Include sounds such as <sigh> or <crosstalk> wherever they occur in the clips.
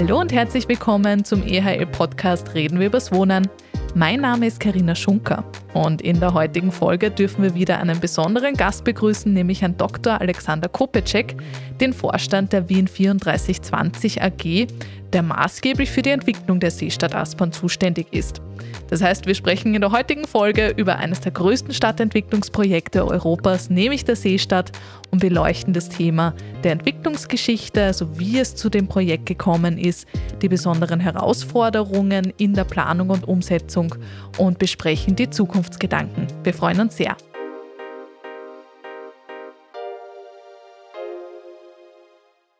Hallo und herzlich willkommen zum EHL-Podcast Reden wir übers Wohnen. Mein Name ist Karina Schunker und in der heutigen Folge dürfen wir wieder einen besonderen Gast begrüßen, nämlich Herrn Dr. Alexander Kopecek, den Vorstand der Wien 3420 AG, der maßgeblich für die Entwicklung der Seestadt Aspern zuständig ist. Das heißt, wir sprechen in der heutigen Folge über eines der größten Stadtentwicklungsprojekte Europas, nämlich der Seestadt, und beleuchten das Thema der Entwicklungsgeschichte, also wie es zu dem Projekt gekommen ist, die besonderen Herausforderungen in der Planung und Umsetzung und besprechen die Zukunftsgedanken. Wir freuen uns sehr.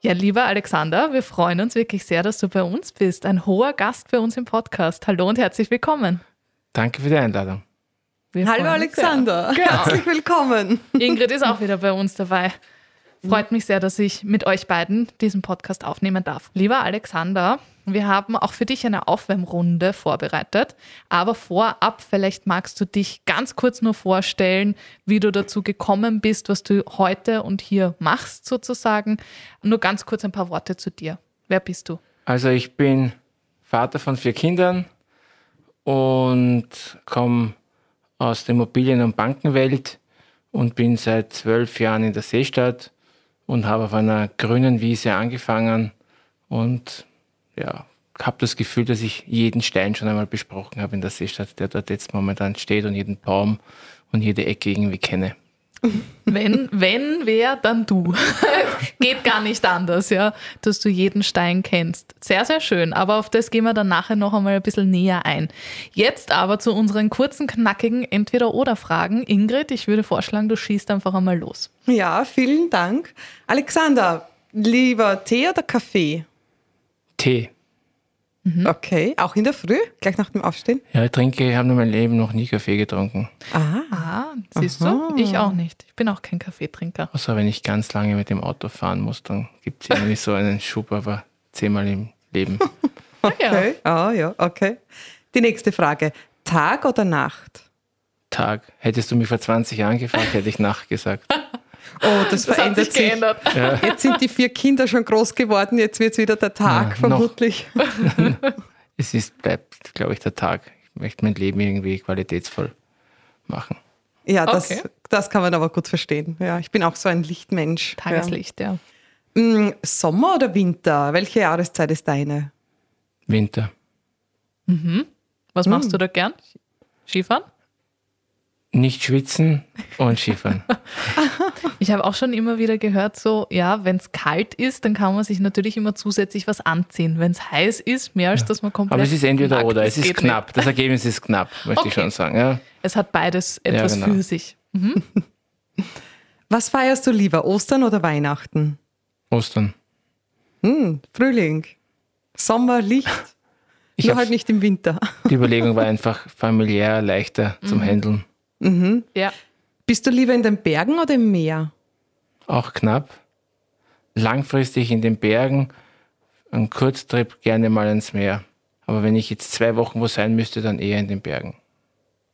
Ja, lieber Alexander, wir freuen uns wirklich sehr, dass du bei uns bist. Ein hoher Gast bei uns im Podcast. Hallo und herzlich willkommen. Danke für die Einladung. Wir Hallo Alexander, genau. herzlich willkommen. Ingrid ist auch wieder bei uns dabei. Freut mich sehr, dass ich mit euch beiden diesen Podcast aufnehmen darf. Lieber Alexander, wir haben auch für dich eine Aufwärmrunde vorbereitet. Aber vorab, vielleicht magst du dich ganz kurz nur vorstellen, wie du dazu gekommen bist, was du heute und hier machst, sozusagen. Nur ganz kurz ein paar Worte zu dir. Wer bist du? Also, ich bin Vater von vier Kindern und komme aus der Immobilien- und Bankenwelt und bin seit zwölf Jahren in der Seestadt und habe auf einer grünen Wiese angefangen und ja, habe das Gefühl, dass ich jeden Stein schon einmal besprochen habe in der Seestadt, der dort jetzt momentan steht und jeden Baum und jede Ecke irgendwie kenne. Wenn, wenn, wer, dann du. <laughs> Geht gar nicht anders, ja, dass du jeden Stein kennst. Sehr, sehr schön, aber auf das gehen wir dann nachher noch einmal ein bisschen näher ein. Jetzt aber zu unseren kurzen, knackigen Entweder-Oder-Fragen. Ingrid, ich würde vorschlagen, du schießt einfach einmal los. Ja, vielen Dank. Alexander, lieber Tee oder Kaffee? Tee. Mhm. Okay, auch in der Früh, gleich nach dem Aufstehen? Ja, ich trinke, ich habe in meinem Leben noch nie Kaffee getrunken. Ah, ah siehst Aha. du? Ich auch nicht. Ich bin auch kein Kaffeetrinker. Außer wenn ich ganz lange mit dem Auto fahren muss, dann gibt es irgendwie so einen Schub, aber zehnmal im Leben. <laughs> okay, ah oh, ja, okay. Die nächste Frage, Tag oder Nacht? Tag. Hättest du mich vor 20 Jahren gefragt, hätte ich Nacht gesagt. <laughs> Oh, das, <laughs> das verändert sich. Geändert. Ja. Jetzt sind die vier Kinder schon groß geworden, jetzt wird es wieder der Tag, ja, vermutlich. <laughs> es ist, bleibt, glaube ich, der Tag. Ich möchte mein Leben irgendwie qualitätsvoll machen. Ja, das, okay. das kann man aber gut verstehen. Ja, ich bin auch so ein Lichtmensch. Tageslicht, ja. ja. Mm, Sommer oder Winter? Welche Jahreszeit ist deine? Winter. Mhm. Was machst mhm. du da gern? Skifahren? Nicht schwitzen und Skifahren. <laughs> ich habe auch schon immer wieder gehört, so, ja, wenn es kalt ist, dann kann man sich natürlich immer zusätzlich was anziehen. Wenn es heiß ist, mehr als ja. dass man komplett. Aber es ist entweder oder, es ist knapp. Nicht. Das Ergebnis ist knapp, möchte okay. ich schon sagen. Ja. Es hat beides etwas ja, genau. für sich. Mhm. <laughs> Was feierst du lieber, Ostern oder Weihnachten? Ostern. Hm, Frühling. Sommer, Licht. Ich Nur halt nicht im Winter. Die Überlegung war einfach familiär leichter zum mhm. Handeln. Mhm. Ja. Bist du lieber in den Bergen oder im Meer? Auch knapp. Langfristig in den Bergen, ein Kurztrip gerne mal ins Meer. Aber wenn ich jetzt zwei Wochen wo sein müsste, dann eher in den Bergen.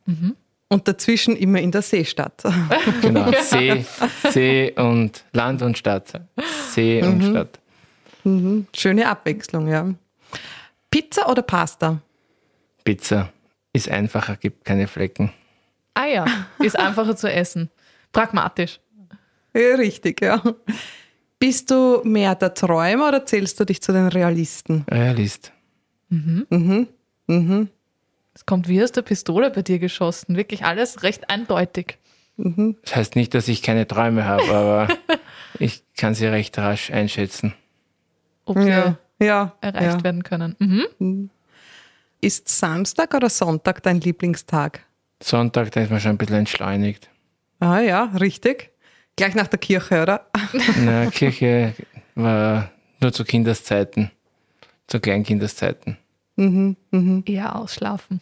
Mhm. Und dazwischen immer in der Seestadt. <laughs> Genau, See, See und Land und Stadt. See mhm. und Stadt. Mhm. Schöne Abwechslung, ja. Pizza oder Pasta? Pizza. Ist einfacher, gibt keine Flecken. Ah ja, ist einfacher zu essen. Pragmatisch. Ja, richtig, ja. Bist du mehr der Träumer oder zählst du dich zu den Realisten? Realist. Mhm. Mhm. Mhm. Es kommt wie aus der Pistole bei dir geschossen. Wirklich alles recht eindeutig. Mhm. Das heißt nicht, dass ich keine Träume habe, aber <laughs> ich kann sie recht rasch einschätzen. Ob sie ja. Ja. erreicht ja. werden können. Mhm. mhm. Ist Samstag oder Sonntag dein Lieblingstag? Sonntag, da ist man schon ein bisschen entschleunigt. Ah ja, richtig. Gleich nach der Kirche, oder? <laughs> Na, Kirche war nur zu Kindeszeiten, zu Kleinkindeszeiten. Mhm, mhm. Eher ausschlafen.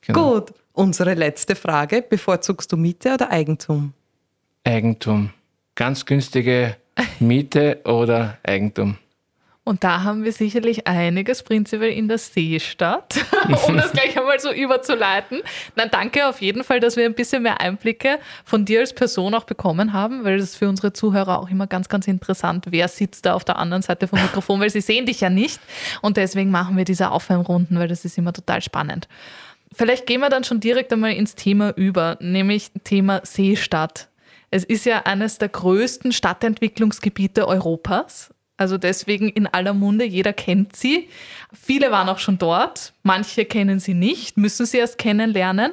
Genau. Gut, unsere letzte Frage. Bevorzugst du Miete oder Eigentum? Eigentum. Ganz günstige Miete oder Eigentum. Und da haben wir sicherlich einiges prinzipiell in der Seestadt, <laughs> um das gleich einmal so überzuleiten. Na, danke auf jeden Fall, dass wir ein bisschen mehr Einblicke von dir als Person auch bekommen haben, weil ist für unsere Zuhörer auch immer ganz, ganz interessant. Wer sitzt da auf der anderen Seite vom Mikrofon, weil sie sehen dich ja nicht. Und deswegen machen wir diese Aufwärmrunden, weil das ist immer total spannend. Vielleicht gehen wir dann schon direkt einmal ins Thema über, nämlich Thema Seestadt. Es ist ja eines der größten Stadtentwicklungsgebiete Europas also deswegen in aller Munde, jeder kennt sie. Viele waren auch schon dort, manche kennen sie nicht, müssen sie erst kennenlernen.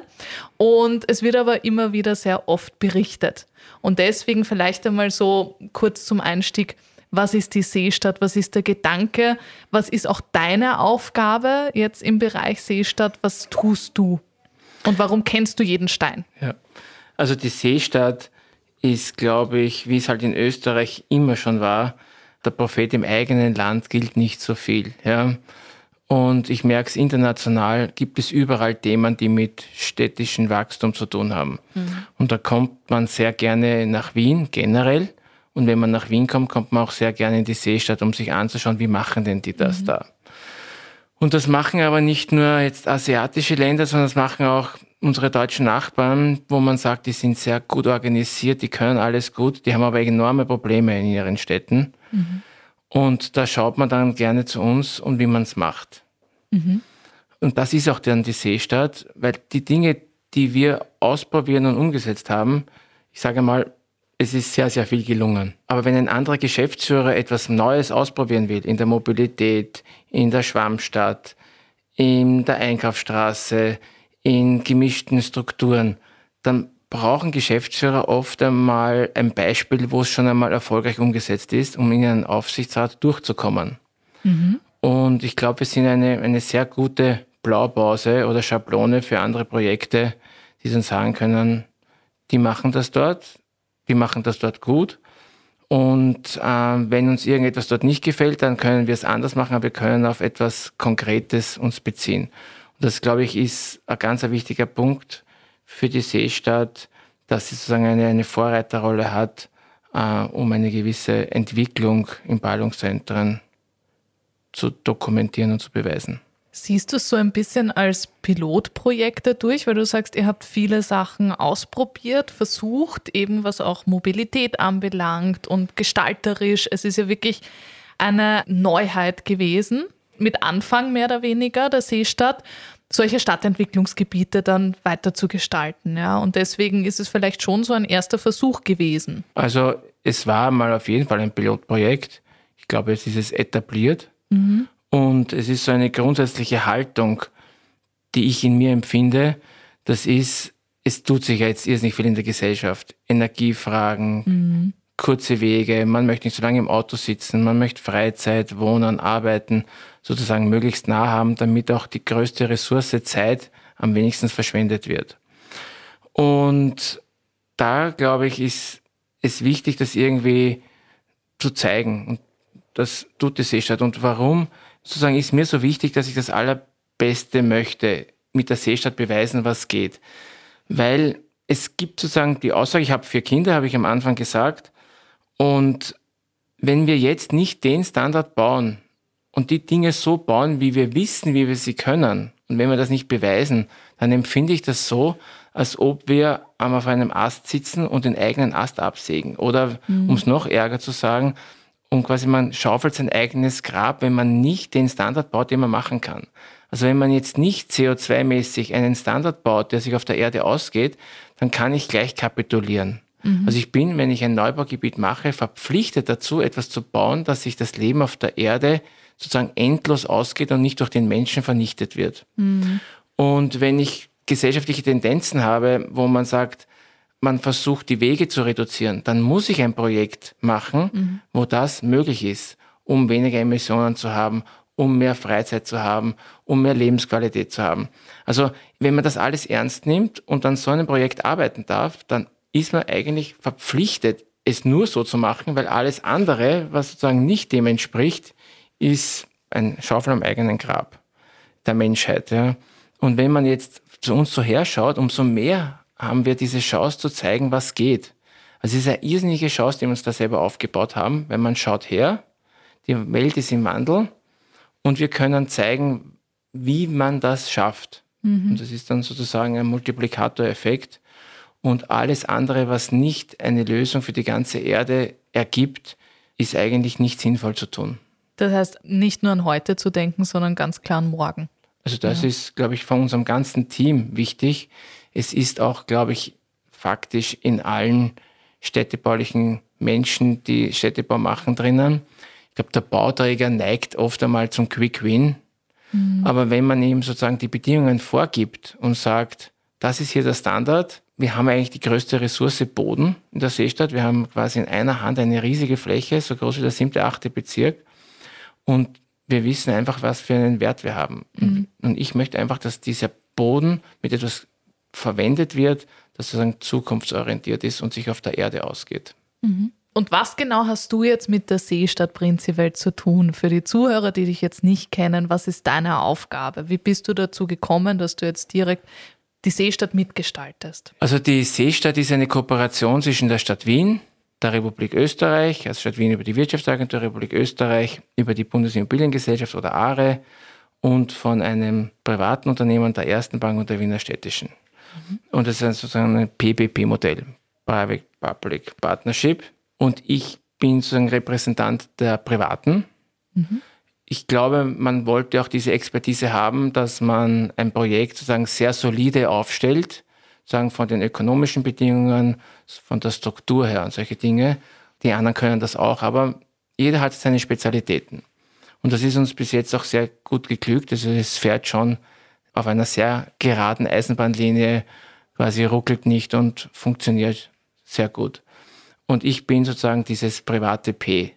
Und es wird aber immer wieder sehr oft berichtet. Und deswegen vielleicht einmal so kurz zum Einstieg, was ist die Seestadt, was ist der Gedanke, was ist auch deine Aufgabe jetzt im Bereich Seestadt, was tust du und warum kennst du jeden Stein? Ja, also die Seestadt ist, glaube ich, wie es halt in Österreich immer schon war, der Prophet im eigenen Land gilt nicht so viel. Ja. Und ich merke es international, gibt es überall Themen, die mit städtischem Wachstum zu tun haben. Mhm. Und da kommt man sehr gerne nach Wien generell. Und wenn man nach Wien kommt, kommt man auch sehr gerne in die Seestadt, um sich anzuschauen, wie machen denn die das mhm. da. Und das machen aber nicht nur jetzt asiatische Länder, sondern das machen auch unsere deutschen Nachbarn, wo man sagt, die sind sehr gut organisiert, die können alles gut, die haben aber enorme Probleme in ihren Städten. Und da schaut man dann gerne zu uns und wie man es macht. Mhm. Und das ist auch dann die Seestadt, weil die Dinge, die wir ausprobieren und umgesetzt haben, ich sage mal, es ist sehr, sehr viel gelungen. Aber wenn ein anderer Geschäftsführer etwas Neues ausprobieren will, in der Mobilität, in der Schwammstadt, in der Einkaufsstraße, in gemischten Strukturen, dann brauchen Geschäftsführer oft einmal ein Beispiel, wo es schon einmal erfolgreich umgesetzt ist, um in einen Aufsichtsrat durchzukommen. Mhm. Und ich glaube, wir sind eine, eine sehr gute Blaupause oder Schablone für andere Projekte, die dann sagen können, die machen das dort, die machen das dort gut. Und äh, wenn uns irgendetwas dort nicht gefällt, dann können wir es anders machen, aber wir können auf etwas Konkretes uns beziehen. Und das, glaube ich, ist ein ganz wichtiger Punkt, für die Seestadt, dass sie sozusagen eine, eine Vorreiterrolle hat, äh, um eine gewisse Entwicklung in Ballungszentren zu dokumentieren und zu beweisen. Siehst du es so ein bisschen als Pilotprojekt dadurch, weil du sagst, ihr habt viele Sachen ausprobiert, versucht, eben was auch Mobilität anbelangt und gestalterisch. Es ist ja wirklich eine Neuheit gewesen, mit Anfang mehr oder weniger der Seestadt solche Stadtentwicklungsgebiete dann weiter zu gestalten. Ja? Und deswegen ist es vielleicht schon so ein erster Versuch gewesen. Also es war mal auf jeden Fall ein Pilotprojekt. Ich glaube, es ist es etabliert. Mhm. Und es ist so eine grundsätzliche Haltung, die ich in mir empfinde. Das ist, es tut sich jetzt irrsinnig viel in der Gesellschaft. Energiefragen, mhm. kurze Wege, man möchte nicht so lange im Auto sitzen, man möchte Freizeit, wohnen, arbeiten sozusagen möglichst nah haben, damit auch die größte Ressource Zeit am wenigsten verschwendet wird. Und da, glaube ich, ist es wichtig, das irgendwie zu zeigen. Und das tut die Seestadt. Und warum sozusagen ist mir so wichtig, dass ich das Allerbeste möchte, mit der Seestadt beweisen, was geht. Weil es gibt sozusagen die Aussage, ich habe vier Kinder, habe ich am Anfang gesagt. Und wenn wir jetzt nicht den Standard bauen, und die Dinge so bauen, wie wir wissen, wie wir sie können. Und wenn wir das nicht beweisen, dann empfinde ich das so, als ob wir auf einem Ast sitzen und den eigenen Ast absägen. Oder mhm. um es noch ärger zu sagen, und quasi man schaufelt sein eigenes Grab, wenn man nicht den Standard baut, den man machen kann. Also wenn man jetzt nicht CO2-mäßig einen Standard baut, der sich auf der Erde ausgeht, dann kann ich gleich kapitulieren. Mhm. Also ich bin, wenn ich ein Neubaugebiet mache, verpflichtet dazu, etwas zu bauen, dass sich das Leben auf der Erde sozusagen endlos ausgeht und nicht durch den Menschen vernichtet wird. Mhm. Und wenn ich gesellschaftliche Tendenzen habe, wo man sagt, man versucht, die Wege zu reduzieren, dann muss ich ein Projekt machen, mhm. wo das möglich ist, um weniger Emissionen zu haben, um mehr Freizeit zu haben, um mehr Lebensqualität zu haben. Also wenn man das alles ernst nimmt und an so einem Projekt arbeiten darf, dann ist man eigentlich verpflichtet, es nur so zu machen, weil alles andere, was sozusagen nicht dem entspricht, ist ein Schaufel am eigenen Grab der Menschheit. Ja. Und wenn man jetzt zu uns so herschaut, umso mehr haben wir diese Chance zu zeigen, was geht. Also es ist eine irrsinnige Chance, die wir uns da selber aufgebaut haben, wenn man schaut her, Die Welt ist im Wandel und wir können zeigen, wie man das schafft. Mhm. Und das ist dann sozusagen ein Multiplikatoreffekt. Und alles andere, was nicht eine Lösung für die ganze Erde ergibt, ist eigentlich nicht sinnvoll zu tun. Das heißt, nicht nur an heute zu denken, sondern ganz klar an morgen. Also das ja. ist, glaube ich, von unserem ganzen Team wichtig. Es ist auch, glaube ich, faktisch in allen städtebaulichen Menschen, die Städtebau machen, drinnen. Ich glaube, der Bauträger neigt oft einmal zum Quick Win. Mhm. Aber wenn man ihm sozusagen die Bedingungen vorgibt und sagt, das ist hier der Standard, wir haben eigentlich die größte Ressource Boden in der Seestadt. Wir haben quasi in einer Hand eine riesige Fläche, so groß wie der siebte, achte Bezirk. Und wir wissen einfach, was für einen Wert wir haben. Mhm. Und ich möchte einfach, dass dieser Boden mit etwas verwendet wird, das sozusagen zukunftsorientiert ist und sich auf der Erde ausgeht. Mhm. Und was genau hast du jetzt mit der Seestadt Prinziwelt zu tun? Für die Zuhörer, die dich jetzt nicht kennen, was ist deine Aufgabe? Wie bist du dazu gekommen, dass du jetzt direkt die Seestadt mitgestaltest? Also die Seestadt ist eine Kooperation zwischen der Stadt Wien, der Republik Österreich, also Stadt Wien über die Wirtschaftsagentur Republik Österreich, über die Bundesimmobiliengesellschaft oder ARE und von einem privaten Unternehmen der Ersten Bank und der Wiener Städtischen. Mhm. Und das ist sozusagen ein PPP-Modell, Private Public Partnership. Und ich bin sozusagen Repräsentant der Privaten. Mhm. Ich glaube, man wollte auch diese Expertise haben, dass man ein Projekt sozusagen sehr solide aufstellt, sagen von den ökonomischen Bedingungen, von der Struktur her und solche Dinge. Die anderen können das auch, aber jeder hat seine Spezialitäten. Und das ist uns bis jetzt auch sehr gut geglückt. Also es fährt schon auf einer sehr geraden Eisenbahnlinie, quasi ruckelt nicht und funktioniert sehr gut. Und ich bin sozusagen dieses private P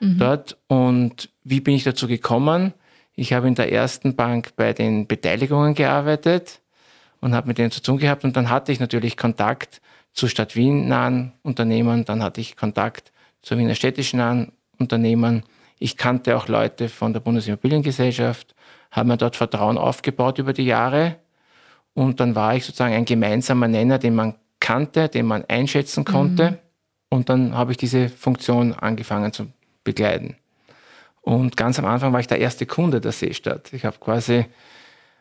mhm. dort. Und wie bin ich dazu gekommen? Ich habe in der ersten Bank bei den Beteiligungen gearbeitet und habe mit denen zu tun gehabt. Und dann hatte ich natürlich Kontakt zu Stadt Wien nahen Unternehmen, dann hatte ich Kontakt zu Wiener städtischen nahen Unternehmen. Ich kannte auch Leute von der Bundesimmobiliengesellschaft, habe mir dort Vertrauen aufgebaut über die Jahre. Und dann war ich sozusagen ein gemeinsamer Nenner, den man kannte, den man einschätzen konnte. Mhm. Und dann habe ich diese Funktion angefangen zu begleiten. Und ganz am Anfang war ich der erste Kunde der Seestadt. Ich habe quasi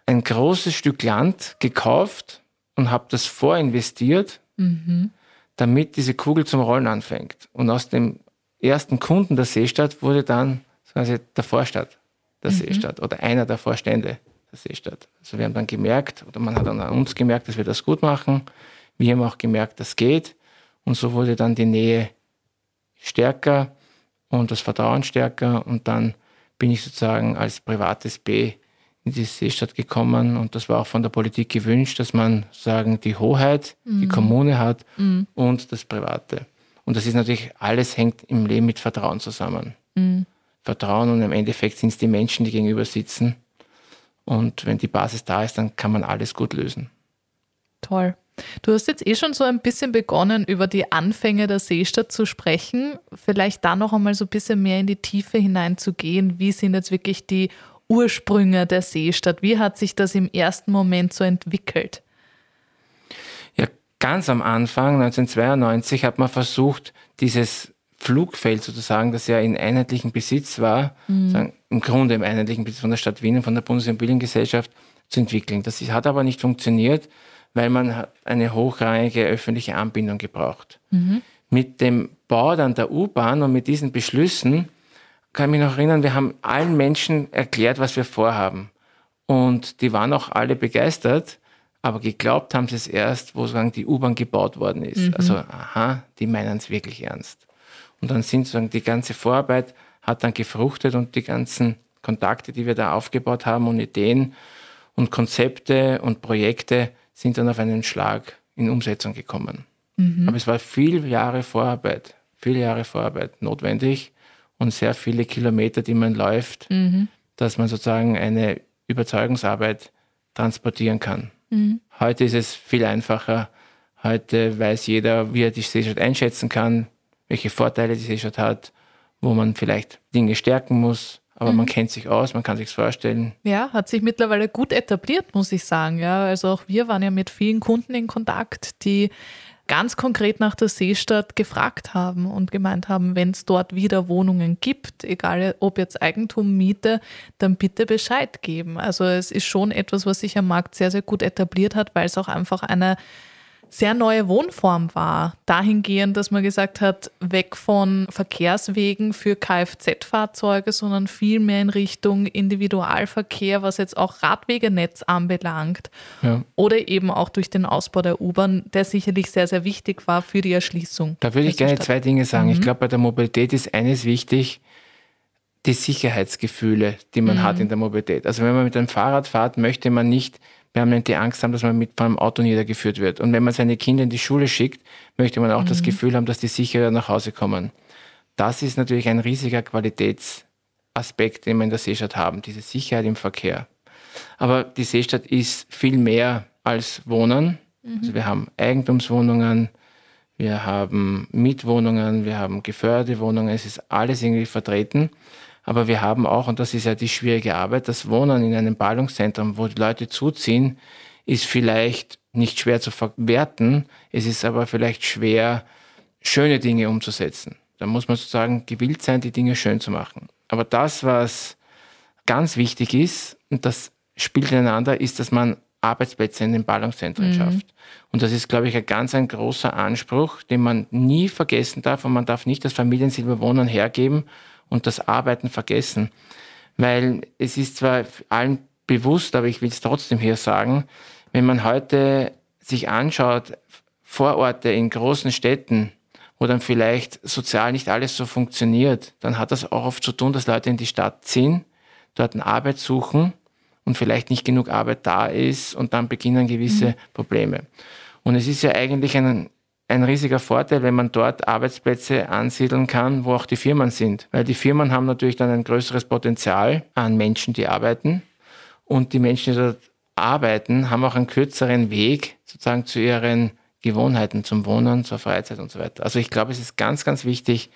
ein großes Stück Land gekauft und habe das vorinvestiert, mhm. damit diese Kugel zum Rollen anfängt. Und aus dem ersten Kunden der Seestadt wurde dann quasi der Vorstadt der mhm. Seestadt oder einer der Vorstände der Seestadt. Also wir haben dann gemerkt, oder man hat dann an uns gemerkt, dass wir das gut machen. Wir haben auch gemerkt, das geht. Und so wurde dann die Nähe stärker und das Vertrauen stärker. Und dann bin ich sozusagen als privates B in die Seestadt gekommen und das war auch von der Politik gewünscht, dass man sagen, die Hoheit, mhm. die Kommune hat mhm. und das Private. Und das ist natürlich, alles hängt im Leben mit Vertrauen zusammen. Mhm. Vertrauen und im Endeffekt sind es die Menschen, die gegenüber sitzen. Und wenn die Basis da ist, dann kann man alles gut lösen. Toll. Du hast jetzt eh schon so ein bisschen begonnen, über die Anfänge der Seestadt zu sprechen. Vielleicht da noch einmal so ein bisschen mehr in die Tiefe hineinzugehen. Wie sind jetzt wirklich die Ursprünge der Seestadt? Wie hat sich das im ersten Moment so entwickelt? Ja, ganz am Anfang, 1992, hat man versucht, dieses Flugfeld sozusagen, das ja in einheitlichem Besitz war, mhm. im Grunde im einheitlichen Besitz von der Stadt Wien und von der Bundesimmobiliengesellschaft zu entwickeln. Das hat aber nicht funktioniert, weil man eine hochrangige öffentliche Anbindung gebraucht. Mhm. Mit dem Bau dann der U-Bahn und mit diesen Beschlüssen kann mich noch erinnern, wir haben allen Menschen erklärt, was wir vorhaben. Und die waren auch alle begeistert, aber geglaubt haben sie es erst, wo sozusagen die U-Bahn gebaut worden ist. Mhm. Also, aha, die meinen es wirklich ernst. Und dann sind sozusagen die ganze Vorarbeit hat dann gefruchtet und die ganzen Kontakte, die wir da aufgebaut haben und Ideen und Konzepte und Projekte sind dann auf einen Schlag in Umsetzung gekommen. Mhm. Aber es war viele Jahre Vorarbeit, viele Jahre Vorarbeit notwendig und sehr viele Kilometer, die man läuft, mhm. dass man sozusagen eine Überzeugungsarbeit transportieren kann. Mhm. Heute ist es viel einfacher. Heute weiß jeder, wie er die Seestadt einschätzen kann, welche Vorteile die Seestadt hat, wo man vielleicht Dinge stärken muss. Aber mhm. man kennt sich aus, man kann sich vorstellen. Ja, hat sich mittlerweile gut etabliert, muss ich sagen. Ja, also auch wir waren ja mit vielen Kunden in Kontakt, die ganz konkret nach der Seestadt gefragt haben und gemeint haben, wenn es dort wieder Wohnungen gibt, egal ob jetzt Eigentum, Miete, dann bitte Bescheid geben. Also es ist schon etwas, was sich am Markt sehr, sehr gut etabliert hat, weil es auch einfach eine sehr neue Wohnform war. Dahingehend, dass man gesagt hat, weg von Verkehrswegen für Kfz-Fahrzeuge, sondern viel mehr in Richtung Individualverkehr, was jetzt auch Radwegenetz anbelangt. Ja. Oder eben auch durch den Ausbau der U-Bahn, der sicherlich sehr, sehr wichtig war für die Erschließung. Da würde ich gerne zwei Dinge sagen. Mhm. Ich glaube, bei der Mobilität ist eines wichtig, die Sicherheitsgefühle, die man mhm. hat in der Mobilität. Also wenn man mit einem Fahrrad fährt, möchte man nicht permanent die Angst haben, dass man mit vom Auto niedergeführt wird. Und wenn man seine Kinder in die Schule schickt, möchte man auch mhm. das Gefühl haben, dass die sicher nach Hause kommen. Das ist natürlich ein riesiger Qualitätsaspekt, den wir in der Seestadt haben, diese Sicherheit im Verkehr. Aber die Seestadt ist viel mehr als Wohnen. Mhm. Also wir haben Eigentumswohnungen, wir haben Mietwohnungen, wir haben geförderte Wohnungen, es ist alles irgendwie vertreten. Aber wir haben auch, und das ist ja die schwierige Arbeit, das Wohnen in einem Ballungszentrum, wo die Leute zuziehen, ist vielleicht nicht schwer zu verwerten. Es ist aber vielleicht schwer, schöne Dinge umzusetzen. Da muss man sozusagen gewillt sein, die Dinge schön zu machen. Aber das, was ganz wichtig ist, und das spielt ineinander, ist, dass man Arbeitsplätze in den Ballungszentren mhm. schafft. Und das ist, glaube ich, ein ganz ein großer Anspruch, den man nie vergessen darf. Und man darf nicht das Familiensilberwohnen hergeben und das Arbeiten vergessen. Weil es ist zwar allen bewusst, aber ich will es trotzdem hier sagen, wenn man heute sich anschaut, Vororte in großen Städten, wo dann vielleicht sozial nicht alles so funktioniert, dann hat das auch oft zu tun, dass Leute in die Stadt ziehen, dort eine Arbeit suchen und vielleicht nicht genug Arbeit da ist und dann beginnen gewisse mhm. Probleme. Und es ist ja eigentlich ein ein riesiger Vorteil, wenn man dort Arbeitsplätze ansiedeln kann, wo auch die Firmen sind. Weil die Firmen haben natürlich dann ein größeres Potenzial an Menschen, die arbeiten. Und die Menschen, die dort arbeiten, haben auch einen kürzeren Weg sozusagen zu ihren Gewohnheiten, zum Wohnen, zur Freizeit und so weiter. Also ich glaube, es ist ganz, ganz wichtig,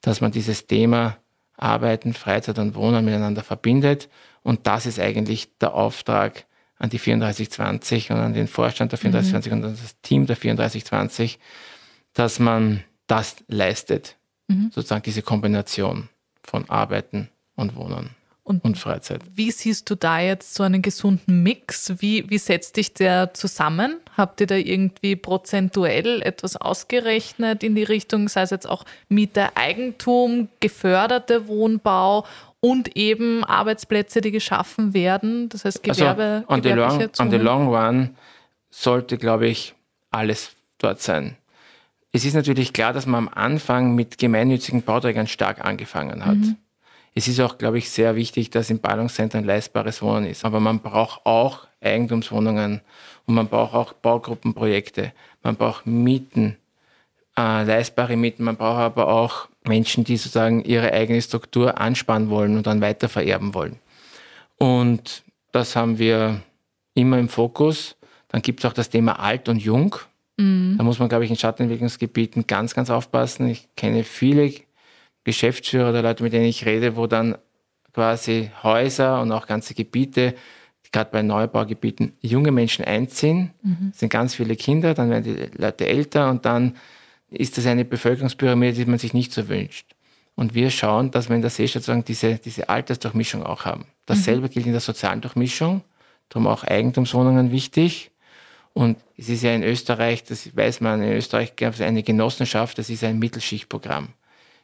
dass man dieses Thema Arbeiten, Freizeit und Wohnen miteinander verbindet. Und das ist eigentlich der Auftrag an die 3420 und an den Vorstand der 3420 mhm. und an das Team der 3420, dass man das leistet. Mhm. Sozusagen diese Kombination von Arbeiten und Wohnen. Und, und, Freizeit. Wie siehst du da jetzt so einen gesunden Mix? Wie, wie setzt dich der zusammen? Habt ihr da irgendwie prozentuell etwas ausgerechnet in die Richtung, sei es jetzt auch Miete, Eigentum, geförderte Wohnbau und eben Arbeitsplätze, die geschaffen werden. Das heißt, Gewerbe. Also on, the long, on the long run sollte, glaube ich, alles dort sein. Es ist natürlich klar, dass man am Anfang mit gemeinnützigen Bauträgern stark angefangen hat. Mhm. Es ist auch, glaube ich, sehr wichtig, dass in Ballungszentren leistbares Wohnen ist. Aber man braucht auch Eigentumswohnungen und man braucht auch Baugruppenprojekte. Man braucht Mieten, äh, leistbare Mieten. Man braucht aber auch Menschen, die sozusagen ihre eigene Struktur anspannen wollen und dann weiter vererben wollen. Und das haben wir immer im Fokus. Dann gibt es auch das Thema Alt und Jung. Mhm. Da muss man, glaube ich, in Stadtentwicklungsgebieten ganz, ganz aufpassen. Ich kenne viele Geschäftsführer oder Leute, mit denen ich rede, wo dann quasi Häuser und auch ganze Gebiete, gerade bei Neubaugebieten, junge Menschen einziehen. Mhm. Es sind ganz viele Kinder, dann werden die Leute älter und dann ist das eine Bevölkerungspyramide, die man sich nicht so wünscht. Und wir schauen, dass wir in der Seestadt sozusagen diese, diese Altersdurchmischung auch haben. Dasselbe mhm. gilt in der sozialen Durchmischung, darum auch Eigentumswohnungen wichtig. Und es ist ja in Österreich, das weiß man, in Österreich gab es eine Genossenschaft, das ist ein Mittelschichtprogramm.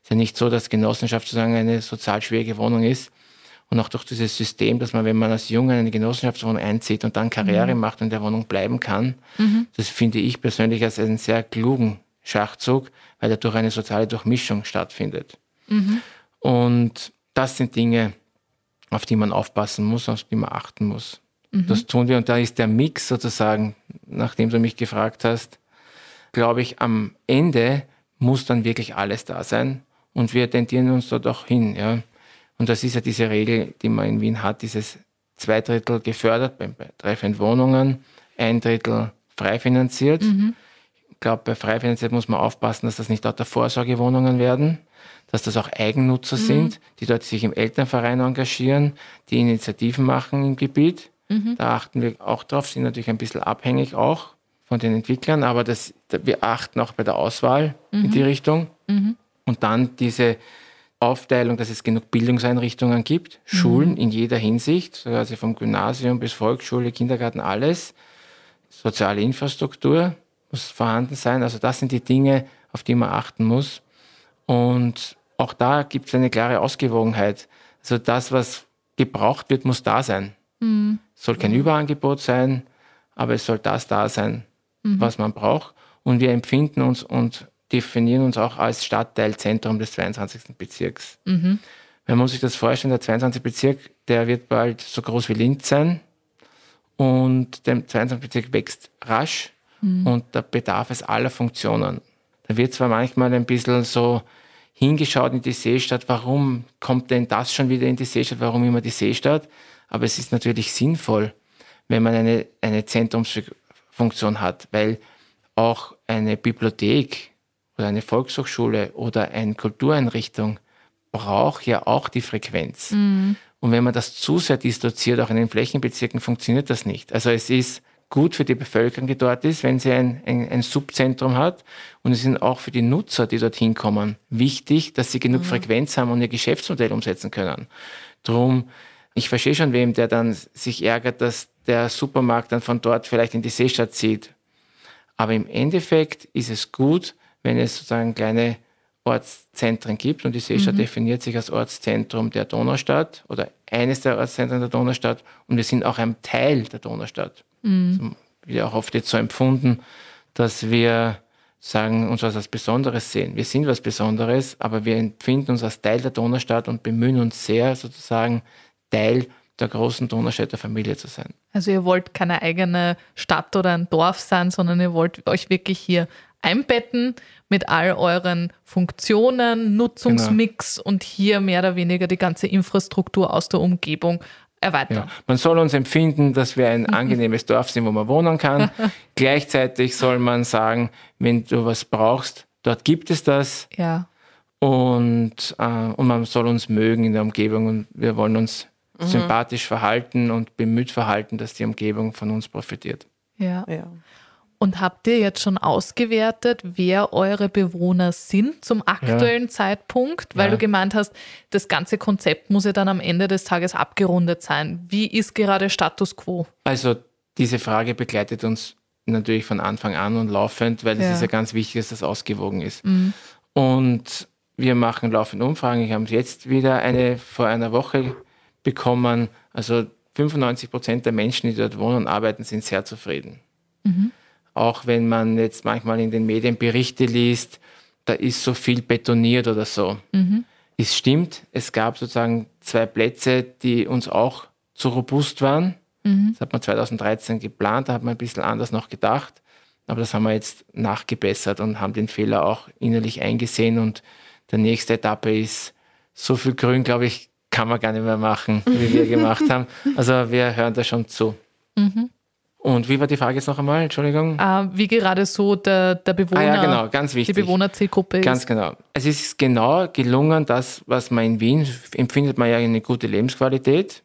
Es ist ja nicht so, dass Genossenschaft sozusagen eine sozial schwierige Wohnung ist. Und auch durch dieses System, dass man, wenn man als Junge eine Genossenschaftswohnung einzieht und dann Karriere mhm. macht und in der Wohnung bleiben kann, mhm. das finde ich persönlich als einen sehr klugen Schachzug, weil dadurch eine soziale Durchmischung stattfindet. Mhm. Und das sind Dinge, auf die man aufpassen muss, auf die man achten muss. Mhm. Das tun wir und da ist der Mix sozusagen, nachdem du mich gefragt hast, glaube ich, am Ende muss dann wirklich alles da sein und wir tendieren uns dort auch hin. Ja. Und das ist ja diese Regel, die man in Wien hat, dieses zwei Drittel gefördert bei treffenden Wohnungen, ein Drittel frei finanziert. Mhm glaube, bei Freifinanziert muss man aufpassen, dass das nicht lauter Vorsorgewohnungen werden, dass das auch Eigennutzer mhm. sind, die dort sich im Elternverein engagieren, die Initiativen machen im Gebiet. Mhm. Da achten wir auch drauf, sind natürlich ein bisschen abhängig auch von den Entwicklern, aber das, wir achten auch bei der Auswahl mhm. in die mhm. Richtung. Mhm. Und dann diese Aufteilung, dass es genug Bildungseinrichtungen gibt, mhm. Schulen in jeder Hinsicht, also vom Gymnasium bis Volksschule, Kindergarten, alles. Soziale Infrastruktur muss vorhanden sein. Also das sind die Dinge, auf die man achten muss. Und auch da gibt es eine klare Ausgewogenheit. Also das, was gebraucht wird, muss da sein. Mhm. Es soll kein Überangebot sein, aber es soll das da sein, mhm. was man braucht. Und wir empfinden uns und definieren uns auch als Stadtteilzentrum des 22. Bezirks. Mhm. Man muss sich das vorstellen, der 22. Bezirk, der wird bald so groß wie Linz sein. Und der 22. Bezirk wächst rasch mhm. und da bedarf es aller Funktionen. Da wird zwar manchmal ein bisschen so hingeschaut in die Seestadt, warum kommt denn das schon wieder in die Seestadt, warum immer die Seestadt? Aber es ist natürlich sinnvoll, wenn man eine, eine Zentrumsfunktion hat, weil auch eine Bibliothek oder eine Volkshochschule oder eine Kultureinrichtung braucht ja auch die Frequenz. Mhm. Und wenn man das zu sehr disloziert, auch in den Flächenbezirken, funktioniert das nicht. Also es ist gut für die Bevölkerung, die dort ist, wenn sie ein, ein, ein Subzentrum hat. Und es sind auch für die Nutzer, die dorthin kommen, wichtig, dass sie genug mhm. Frequenz haben und ihr Geschäftsmodell umsetzen können. Drum, ich verstehe schon wem, der dann sich ärgert, dass der Supermarkt dann von dort vielleicht in die Seestadt zieht. Aber im Endeffekt ist es gut, wenn es sozusagen kleine Ortszentren gibt und die Seestadt mhm. definiert sich als Ortszentrum der Donaustadt oder eines der Ortszentren der Donaustadt und wir sind auch ein Teil der Donaustadt. Mhm. Wir auch oft jetzt so empfunden, dass wir sagen, uns was als Besonderes sehen. Wir sind was Besonderes, aber wir empfinden uns als Teil der Donaustadt und bemühen uns sehr, sozusagen Teil der großen Donaustädter Familie zu sein. Also ihr wollt keine eigene Stadt oder ein Dorf sein, sondern ihr wollt euch wirklich hier einbetten mit all euren Funktionen, Nutzungsmix genau. und hier mehr oder weniger die ganze Infrastruktur aus der Umgebung erweitern. Ja. Man soll uns empfinden, dass wir ein <laughs> angenehmes Dorf sind, wo man wohnen kann. <laughs> Gleichzeitig soll man sagen, wenn du was brauchst, dort gibt es das. Ja. Und, äh, und man soll uns mögen in der Umgebung und wir wollen uns mhm. sympathisch verhalten und bemüht verhalten, dass die Umgebung von uns profitiert. Ja. ja. Und habt ihr jetzt schon ausgewertet, wer eure Bewohner sind zum aktuellen ja. Zeitpunkt? Weil ja. du gemeint hast, das ganze Konzept muss ja dann am Ende des Tages abgerundet sein. Wie ist gerade Status quo? Also diese Frage begleitet uns natürlich von Anfang an und laufend, weil es ja. ist ja ganz wichtig, dass das ausgewogen ist. Mhm. Und wir machen laufend Umfragen. Ich habe jetzt wieder eine vor einer Woche bekommen. Also 95 Prozent der Menschen, die dort wohnen und arbeiten, sind sehr zufrieden. Mhm auch wenn man jetzt manchmal in den Medien Berichte liest, da ist so viel betoniert oder so. Mhm. Es stimmt, es gab sozusagen zwei Plätze, die uns auch zu robust waren. Mhm. Das hat man 2013 geplant, da hat man ein bisschen anders noch gedacht. Aber das haben wir jetzt nachgebessert und haben den Fehler auch innerlich eingesehen. Und der nächste Etappe ist, so viel Grün, glaube ich, kann man gar nicht mehr machen, wie wir <laughs> gemacht haben. Also wir hören da schon zu. Mhm. Und wie war die Frage jetzt noch einmal? Entschuldigung. Uh, wie gerade so der, der Bewohner, ah, ja, genau, ganz wichtig. die Bewohnerzielgruppe ist. Ganz genau. Es ist genau gelungen, das, was man in Wien empfindet, man ja eine gute Lebensqualität.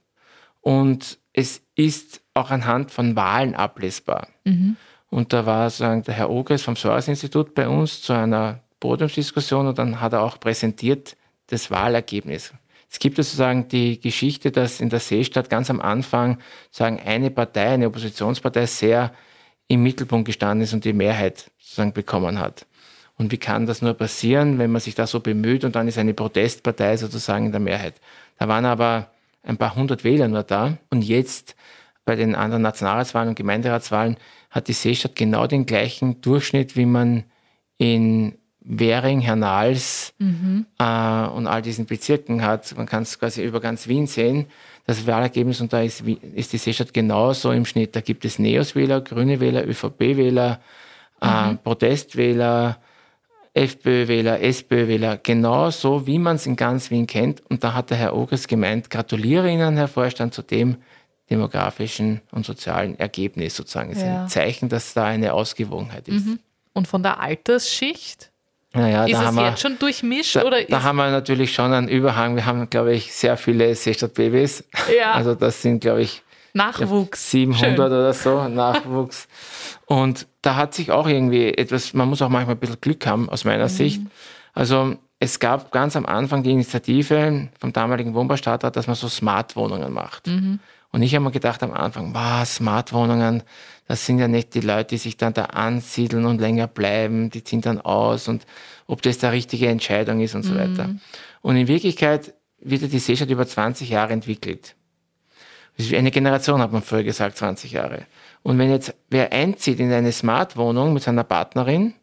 Und es ist auch anhand von Wahlen ablesbar. Mhm. Und da war sozusagen der Herr Ogres vom Soares-Institut bei uns zu einer Podiumsdiskussion und dann hat er auch präsentiert das Wahlergebnis. Es gibt sozusagen die Geschichte, dass in der Seestadt ganz am Anfang sagen eine Partei, eine Oppositionspartei sehr im Mittelpunkt gestanden ist und die Mehrheit sozusagen bekommen hat. Und wie kann das nur passieren, wenn man sich da so bemüht und dann ist eine Protestpartei sozusagen in der Mehrheit? Da waren aber ein paar hundert Wähler nur da und jetzt bei den anderen Nationalratswahlen und Gemeinderatswahlen hat die Seestadt genau den gleichen Durchschnitt, wie man in Währing, Hernals mhm. äh, und all diesen Bezirken hat. Man kann es quasi über ganz Wien sehen, das Wahlergebnis und da ist, ist die Seestadt genauso im Schnitt. Da gibt es Neos-Wähler, Grüne Wähler, ÖVP-Wähler, äh, mhm. äh, Protestwähler, FPÖ-Wähler, SPÖ-Wähler, genauso wie man es in ganz Wien kennt. Und da hat der Herr Ogres gemeint, gratuliere Ihnen, Herr Vorstand, zu dem demografischen und sozialen Ergebnis sozusagen. Es ist ja. ein Zeichen, dass da eine Ausgewogenheit ist. Mhm. Und von der Altersschicht? Naja, ist da es haben jetzt wir, schon durchmischt? Da, oder da haben wir natürlich schon einen Überhang. Wir haben, glaube ich, sehr viele Seestadt-Babys. Ja. <laughs> Also das sind, glaube ich, Nachwuchs. 700 Schön. oder so, Nachwuchs. Und da hat sich auch irgendwie etwas, man muss auch manchmal ein bisschen Glück haben, aus meiner mhm. Sicht. Also es gab ganz am Anfang die Initiative vom damaligen Wohnbaustadtrat, dass man so Smart-Wohnungen macht. Mhm. Und ich habe mir gedacht am Anfang, was, Smart-Wohnungen, das sind ja nicht die Leute, die sich dann da ansiedeln und länger bleiben, die ziehen dann aus und ob das der richtige Entscheidung ist und so mhm. weiter. Und in Wirklichkeit wird ja die Seestadt über 20 Jahre entwickelt. Eine Generation hat man früher gesagt, 20 Jahre. Und wenn jetzt wer einzieht in eine Smart-Wohnung mit seiner Partnerin,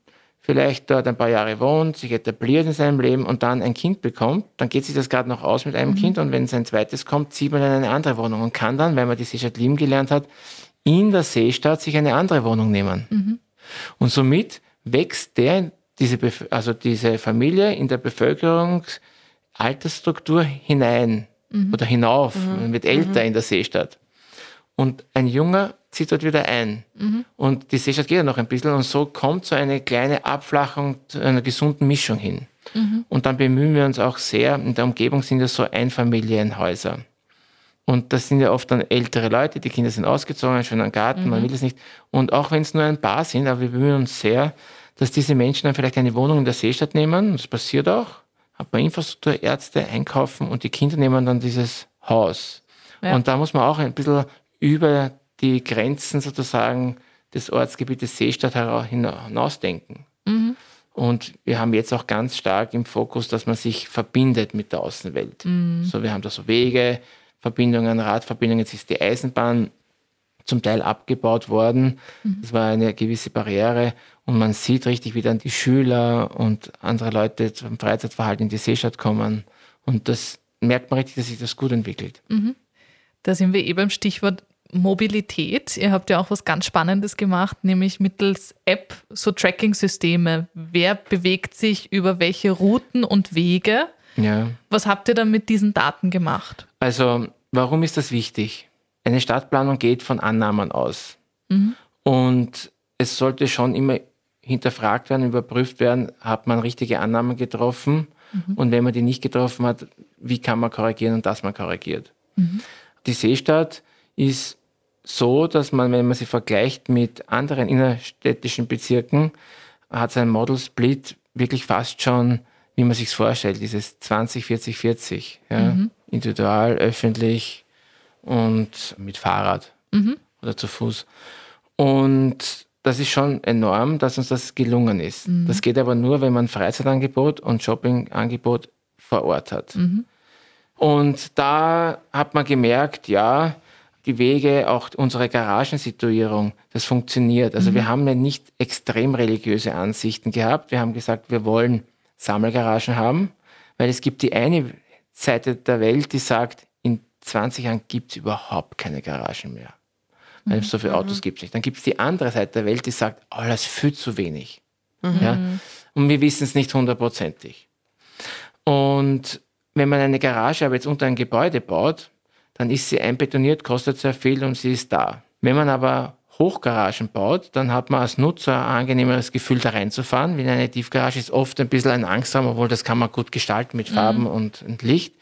vielleicht dort ein paar Jahre wohnt, sich etabliert in seinem Leben und dann ein Kind bekommt, dann geht sich das gerade noch aus mit einem mhm. Kind und wenn sein zweites kommt, zieht man in eine andere Wohnung und kann dann, weil man die Seestadt lieben gelernt hat, in der Seestadt sich eine andere Wohnung nehmen. Mhm. Und somit wächst der, diese, also diese Familie in der Bevölkerungsaltersstruktur hinein mhm. oder hinauf, mhm. wird älter mhm. in der Seestadt. Und ein Junger zieht dort wieder ein. Mhm. Und die Seestadt geht ja noch ein bisschen und so kommt so eine kleine Abflachung zu einer gesunden Mischung hin. Mhm. Und dann bemühen wir uns auch sehr, in der Umgebung sind ja so Einfamilienhäuser. Und das sind ja oft dann ältere Leute, die Kinder sind ausgezogen, schon einen Garten, mhm. man will es nicht. Und auch wenn es nur ein paar sind, aber wir bemühen uns sehr, dass diese Menschen dann vielleicht eine Wohnung in der Seestadt nehmen. Das passiert auch. Hat man Infrastruktur, Ärzte einkaufen und die Kinder nehmen dann dieses Haus. Ja. Und da muss man auch ein bisschen über die Grenzen sozusagen des Ortsgebietes Seestadt hinausdenken. Mhm. Und wir haben jetzt auch ganz stark im Fokus, dass man sich verbindet mit der Außenwelt. Mhm. So, wir haben da so Wege, Verbindungen, Radverbindungen. Jetzt ist die Eisenbahn zum Teil abgebaut worden. Mhm. Das war eine gewisse Barriere. Und man sieht richtig, wie dann die Schüler und andere Leute zum Freizeitverhalten in die Seestadt kommen. Und das merkt man richtig, dass sich das gut entwickelt. Mhm. Da sind wir eben beim Stichwort Mobilität. Ihr habt ja auch was ganz Spannendes gemacht, nämlich mittels App so Tracking-Systeme. Wer bewegt sich über welche Routen und Wege? Ja. Was habt ihr dann mit diesen Daten gemacht? Also, warum ist das wichtig? Eine Stadtplanung geht von Annahmen aus. Mhm. Und es sollte schon immer hinterfragt werden, überprüft werden, hat man richtige Annahmen getroffen? Mhm. Und wenn man die nicht getroffen hat, wie kann man korrigieren und dass man korrigiert? Mhm. Die Seestadt ist so, dass man, wenn man sie vergleicht mit anderen innerstädtischen Bezirken, hat sein Model Split wirklich fast schon, wie man sich vorstellt, dieses 20, 40, 40. Ja? Mhm. Individual, öffentlich und mit Fahrrad mhm. oder zu Fuß. Und das ist schon enorm, dass uns das gelungen ist. Mhm. Das geht aber nur, wenn man Freizeitangebot und Shoppingangebot vor Ort hat. Mhm. Und da hat man gemerkt, ja, die Wege, auch unsere Garagensituierung, das funktioniert. Also mhm. wir haben ja nicht extrem religiöse Ansichten gehabt. Wir haben gesagt, wir wollen Sammelgaragen haben, weil es gibt die eine Seite der Welt, die sagt, in 20 Jahren gibt es überhaupt keine Garagen mehr. Weil mhm. so viele Autos mhm. gibt es nicht. Dann gibt es die andere Seite der Welt, die sagt, oh, das viel zu wenig. Mhm. Ja? Und wir wissen es nicht hundertprozentig. Und wenn man eine Garage aber jetzt unter ein Gebäude baut, dann ist sie einbetoniert, kostet sehr viel und sie ist da. Wenn man aber Hochgaragen baut, dann hat man als Nutzer ein angenehmeres Gefühl, da reinzufahren. Wie in eine Tiefgarage ist oft ein bisschen ein Angstram, obwohl das kann man gut gestalten mit Farben mhm. und, und, Licht.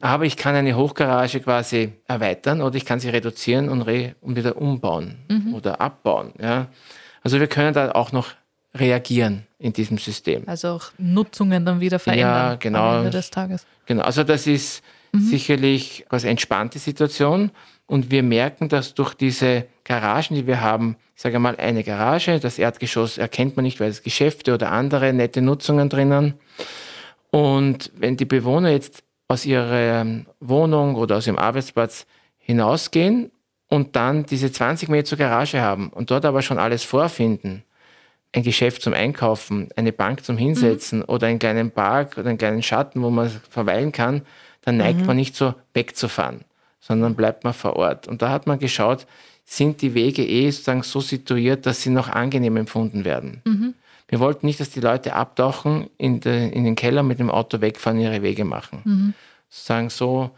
Aber ich kann eine Hochgarage quasi erweitern oder ich kann sie reduzieren und, re und wieder umbauen mhm. oder abbauen. Ja. Also wir können da auch noch reagieren in diesem System. Also auch Nutzungen dann wieder verändern ja, genau, am Ende des Tages. Genau, also das ist mhm. sicherlich quasi entspannte Situation. Und wir merken, dass durch diese Garagen, die wir haben, ich sage mal eine Garage, das Erdgeschoss erkennt man nicht, weil es Geschäfte oder andere nette Nutzungen drinnen. Und wenn die Bewohner jetzt aus ihrer Wohnung oder aus ihrem Arbeitsplatz hinausgehen und dann diese 20 Meter zur Garage haben und dort aber schon alles vorfinden, ein Geschäft zum Einkaufen, eine Bank zum Hinsetzen mhm. oder einen kleinen Park oder einen kleinen Schatten, wo man verweilen kann, dann neigt mhm. man nicht so wegzufahren, sondern bleibt man vor Ort. Und da hat man geschaut, sind die Wege eh sozusagen so situiert, dass sie noch angenehm empfunden werden. Mhm. Wir wollten nicht, dass die Leute abtauchen, in, de, in, den Keller mit dem Auto wegfahren, ihre Wege machen. Mhm. Sozusagen so,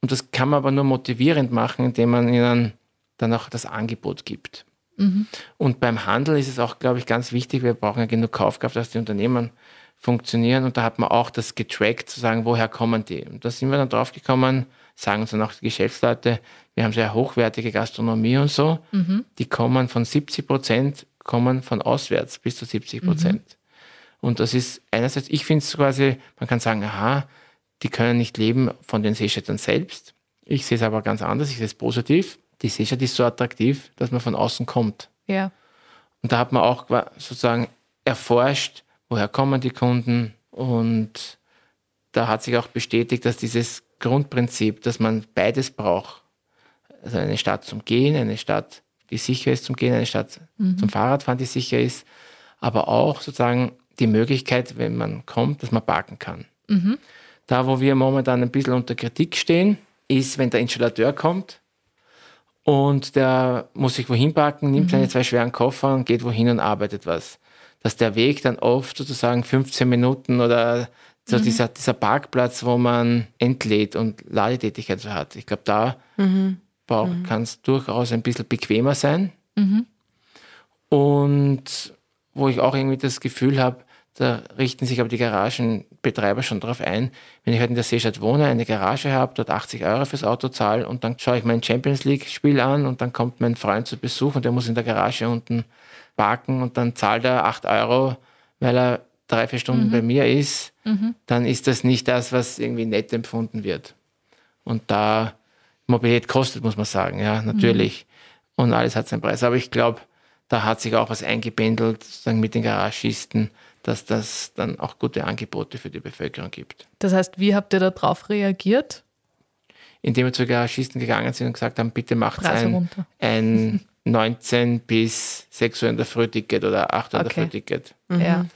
und das kann man aber nur motivierend machen, indem man ihnen dann auch das Angebot gibt. Mhm. Und beim Handel ist es auch, glaube ich, ganz wichtig, wir brauchen ja genug Kaufkraft, dass die Unternehmen funktionieren. Und da hat man auch das getrackt, zu sagen, woher kommen die. Und da sind wir dann drauf gekommen, sagen uns dann auch die Geschäftsleute, wir haben sehr hochwertige Gastronomie und so, mhm. die kommen von 70 Prozent, kommen von auswärts bis zu 70 Prozent. Mhm. Und das ist einerseits, ich finde es quasi, man kann sagen, aha, die können nicht leben von den Seestädtern selbst. Ich sehe es aber ganz anders, ich sehe es positiv. Die Seestadt ist so attraktiv, dass man von außen kommt. Ja. Und da hat man auch sozusagen erforscht, woher kommen die Kunden und da hat sich auch bestätigt, dass dieses Grundprinzip, dass man beides braucht, also eine Stadt zum Gehen, eine Stadt, die sicher ist zum Gehen, eine Stadt mhm. zum Fahrradfahren, die sicher ist, aber auch sozusagen die Möglichkeit, wenn man kommt, dass man parken kann. Mhm. Da, wo wir momentan ein bisschen unter Kritik stehen, ist, wenn der Installateur kommt und der muss sich wohin parken, nimmt mhm. seine zwei schweren Koffer und geht wohin und arbeitet was. Dass der Weg dann oft sozusagen 15 Minuten oder so mhm. dieser, dieser Parkplatz, wo man entlädt und Ladetätigkeit so hat. Ich glaube, da mhm. Mhm. kann es durchaus ein bisschen bequemer sein. Mhm. Und wo ich auch irgendwie das Gefühl habe, da richten sich aber die Garagenbetreiber schon darauf ein, wenn ich halt in der Seestadt wohne, eine Garage habe, dort 80 Euro fürs Auto zahle und dann schaue ich mein Champions League-Spiel an und dann kommt mein Freund zu Besuch und der muss in der Garage unten parken und dann zahlt er 8 Euro, weil er drei, vier Stunden mhm. bei mir ist, mhm. dann ist das nicht das, was irgendwie nett empfunden wird. Und da Mobilität kostet, muss man sagen, ja, natürlich. Mhm. Und alles hat seinen Preis. Aber ich glaube, da hat sich auch was eingependelt, sozusagen mit den Garagisten, dass das dann auch gute Angebote für die Bevölkerung gibt. Das heißt, wie habt ihr darauf reagiert? Indem wir zu Garagisten gegangen sind und gesagt haben, bitte macht ein, ein <laughs> 19 bis 6 Uhr in der Früh Ticket oder 8 Uhr okay. in der Früh Ticket. Mhm. Ja.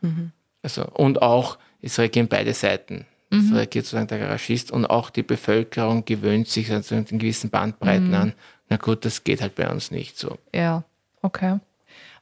Mhm. Also, und auch, es reagieren beide Seiten. Es mhm. reagiert sozusagen der Garagist und auch die Bevölkerung gewöhnt sich also in gewissen Bandbreiten mhm. an. Na gut, das geht halt bei uns nicht so. Ja, okay.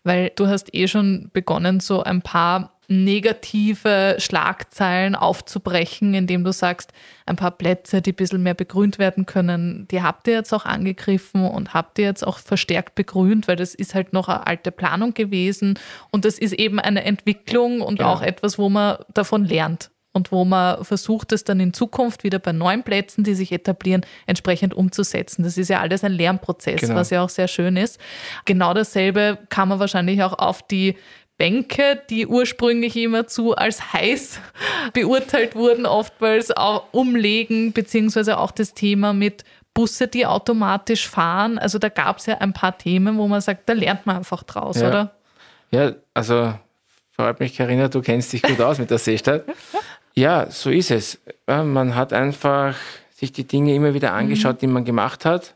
Weil du hast eh schon begonnen, so ein paar negative Schlagzeilen aufzubrechen, indem du sagst, ein paar Plätze, die ein bisschen mehr begrünt werden können, die habt ihr jetzt auch angegriffen und habt ihr jetzt auch verstärkt begrünt, weil das ist halt noch eine alte Planung gewesen und das ist eben eine Entwicklung und ja. auch etwas, wo man davon lernt und wo man versucht, es dann in Zukunft wieder bei neuen Plätzen, die sich etablieren, entsprechend umzusetzen. Das ist ja alles ein Lernprozess, genau. was ja auch sehr schön ist. Genau dasselbe kann man wahrscheinlich auch auf die Bänke, die ursprünglich immer zu als heiß <laughs> beurteilt wurden, oftmals auch umlegen, beziehungsweise auch das Thema mit Busse, die automatisch fahren. Also da gab es ja ein paar Themen, wo man sagt, da lernt man einfach draus, ja. oder? Ja, also freut mich, Karina, du kennst dich gut aus mit der Seestadt. Ja, so ist es. Man hat einfach sich die Dinge immer wieder angeschaut, mhm. die man gemacht hat.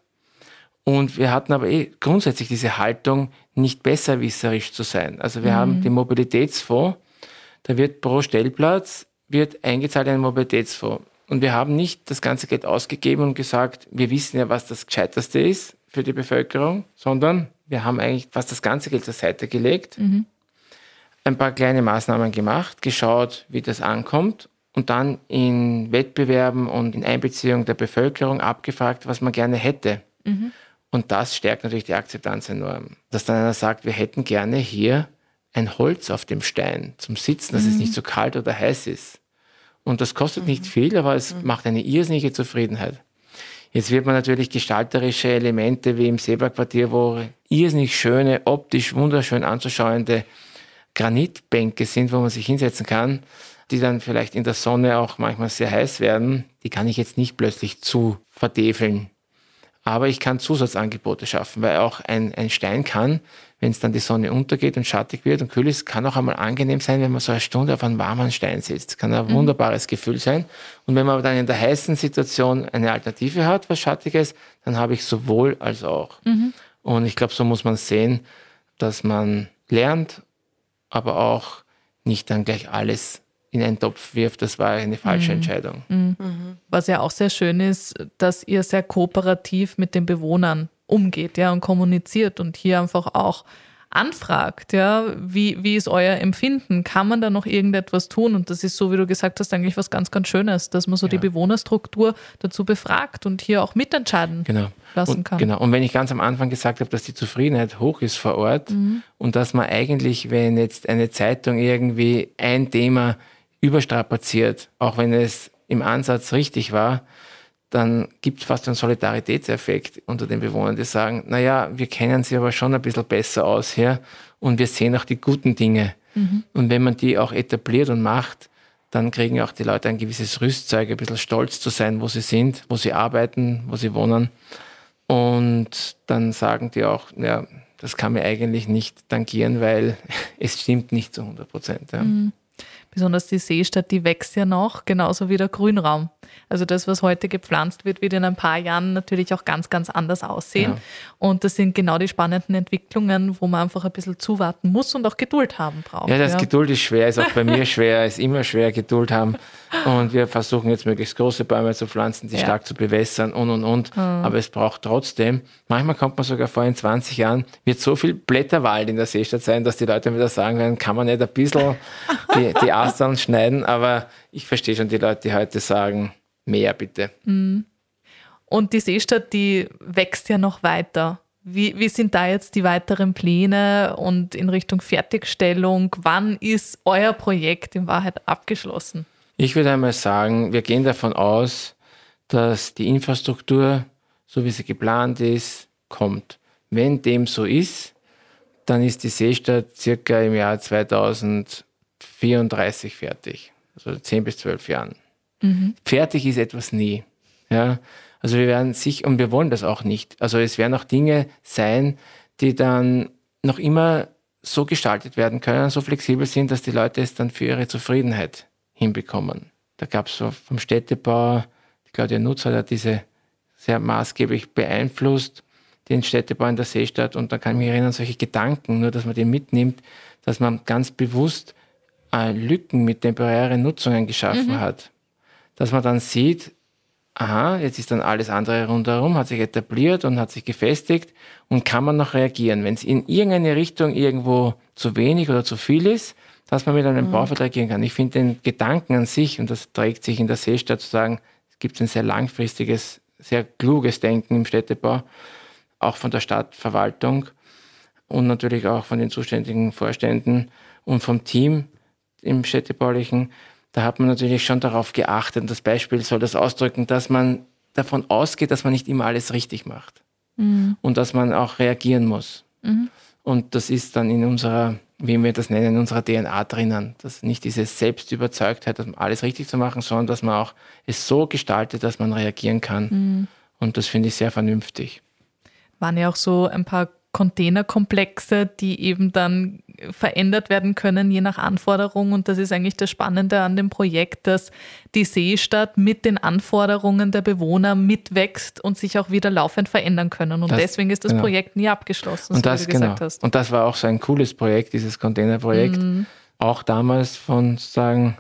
Und wir hatten aber eh grundsätzlich diese Haltung, nicht besserwisserisch zu sein. Also wir mhm. haben den Mobilitätsfonds, da wird pro Stellplatz wird eingezahlt in einen Mobilitätsfonds. Und wir haben nicht das ganze Geld ausgegeben und gesagt, wir wissen ja, was das Gescheiterste ist für die Bevölkerung, sondern wir haben eigentlich fast das ganze Geld zur Seite gelegt, mhm. Ein paar kleine Maßnahmen gemacht, geschaut, wie das ankommt und dann in Wettbewerben und in Einbeziehung der Bevölkerung abgefragt, was man gerne hätte. Mhm. Und das stärkt natürlich die Akzeptanz enorm. Dass dann einer sagt, wir hätten gerne hier ein Holz auf dem Stein zum Sitzen, dass mhm. es nicht so kalt oder heiß ist. Und das kostet mhm. nicht viel, aber es mhm. macht eine irrsinnige Zufriedenheit. Jetzt wird man natürlich gestalterische Elemente wie im Seebergquartier, wo irrsinnig schöne, optisch wunderschön anzuschauende Granitbänke sind, wo man sich hinsetzen kann, die dann vielleicht in der Sonne auch manchmal sehr heiß werden, die kann ich jetzt nicht plötzlich zu verdefeln. Aber ich kann Zusatzangebote schaffen, weil auch ein, ein Stein kann, wenn es dann die Sonne untergeht und schattig wird und kühl ist, kann auch einmal angenehm sein, wenn man so eine Stunde auf einem warmen Stein sitzt. Kann ein mhm. wunderbares Gefühl sein. Und wenn man dann in der heißen Situation eine Alternative hat, was Schattiges, dann habe ich sowohl als auch. Mhm. Und ich glaube, so muss man sehen, dass man lernt, aber auch nicht dann gleich alles in einen Topf wirft, das war eine falsche mhm. Entscheidung. Mhm. Was ja auch sehr schön ist, dass ihr sehr kooperativ mit den Bewohnern umgeht ja, und kommuniziert und hier einfach auch anfragt, ja, wie, wie ist euer Empfinden? Kann man da noch irgendetwas tun? Und das ist so, wie du gesagt hast, eigentlich was ganz, ganz Schönes, dass man so ja. die Bewohnerstruktur dazu befragt und hier auch mitentscheiden genau. lassen und, kann. Genau. Und wenn ich ganz am Anfang gesagt habe, dass die Zufriedenheit hoch ist vor Ort mhm. und dass man eigentlich, wenn jetzt eine Zeitung irgendwie ein Thema überstrapaziert, auch wenn es im Ansatz richtig war, dann gibt es fast einen Solidaritätseffekt unter den Bewohnern, die sagen, naja, wir kennen sie aber schon ein bisschen besser aus hier und wir sehen auch die guten Dinge. Mhm. Und wenn man die auch etabliert und macht, dann kriegen auch die Leute ein gewisses Rüstzeug, ein bisschen stolz zu sein, wo sie sind, wo sie arbeiten, wo sie wohnen. Und dann sagen die auch, ja, das kann mir eigentlich nicht tangieren, weil <laughs> es stimmt nicht zu 100 Prozent. Ja. Mhm. Besonders die Seestadt, die wächst ja noch, genauso wie der Grünraum. Also das, was heute gepflanzt wird, wird in ein paar Jahren natürlich auch ganz, ganz anders aussehen. Ja. Und das sind genau die spannenden Entwicklungen, wo man einfach ein bisschen zuwarten muss und auch Geduld haben braucht. Ja, das ja. Geduld ist schwer, ist auch bei mir <laughs> schwer, ist immer schwer, Geduld haben. Und wir versuchen jetzt möglichst große Bäume zu pflanzen, die ja. stark zu bewässern und und und. Mhm. Aber es braucht trotzdem, manchmal kommt man sogar vor, in 20 Jahren wird so viel Blätterwald in der Seestadt sein, dass die Leute wieder sagen werden, kann man nicht ein bisschen die, die Astern schneiden. Aber ich verstehe schon die Leute, die heute sagen, mehr bitte. Mhm. Und die Seestadt, die wächst ja noch weiter. Wie, wie sind da jetzt die weiteren Pläne und in Richtung Fertigstellung? Wann ist euer Projekt in Wahrheit abgeschlossen? Ich würde einmal sagen, wir gehen davon aus, dass die Infrastruktur, so wie sie geplant ist, kommt. Wenn dem so ist, dann ist die Seestadt circa im Jahr 2034 fertig. Also 10 bis 12 Jahren. Mhm. Fertig ist etwas nie. Ja? Also wir werden sich, und wir wollen das auch nicht. Also es werden auch Dinge sein, die dann noch immer so gestaltet werden können, so flexibel sind, dass die Leute es dann für ihre Zufriedenheit hinbekommen. Da gab es so vom Städtebau, Claudia Nutzer hat diese sehr maßgeblich beeinflusst, den Städtebau in der Seestadt. Und da kann ich mich erinnern, solche Gedanken, nur dass man die mitnimmt, dass man ganz bewusst äh, Lücken mit temporären Nutzungen geschaffen mhm. hat dass man dann sieht, aha, jetzt ist dann alles andere rundherum, hat sich etabliert und hat sich gefestigt und kann man noch reagieren. Wenn es in irgendeine Richtung irgendwo zu wenig oder zu viel ist, dass man mit einem mhm. Baufeld reagieren kann. Ich finde den Gedanken an sich, und das trägt sich in der Seestadt zu sagen, es gibt ein sehr langfristiges, sehr kluges Denken im Städtebau, auch von der Stadtverwaltung und natürlich auch von den zuständigen Vorständen und vom Team im städtebaulichen, da hat man natürlich schon darauf geachtet. Und das Beispiel soll das ausdrücken, dass man davon ausgeht, dass man nicht immer alles richtig macht. Mhm. Und dass man auch reagieren muss. Mhm. Und das ist dann in unserer, wie wir das nennen, in unserer DNA drinnen. Dass nicht diese Selbstüberzeugtheit, alles richtig zu machen, sondern dass man auch es so gestaltet, dass man reagieren kann. Mhm. Und das finde ich sehr vernünftig. Waren ja auch so ein paar Containerkomplexe, die eben dann verändert werden können, je nach Anforderung. Und das ist eigentlich das Spannende an dem Projekt, dass die Seestadt mit den Anforderungen der Bewohner mitwächst und sich auch wieder laufend verändern können. Und das, deswegen ist das genau. Projekt nie abgeschlossen, und das, wie du genau. gesagt hast. Und das war auch so ein cooles Projekt, dieses Containerprojekt. Mhm. Auch damals von sagen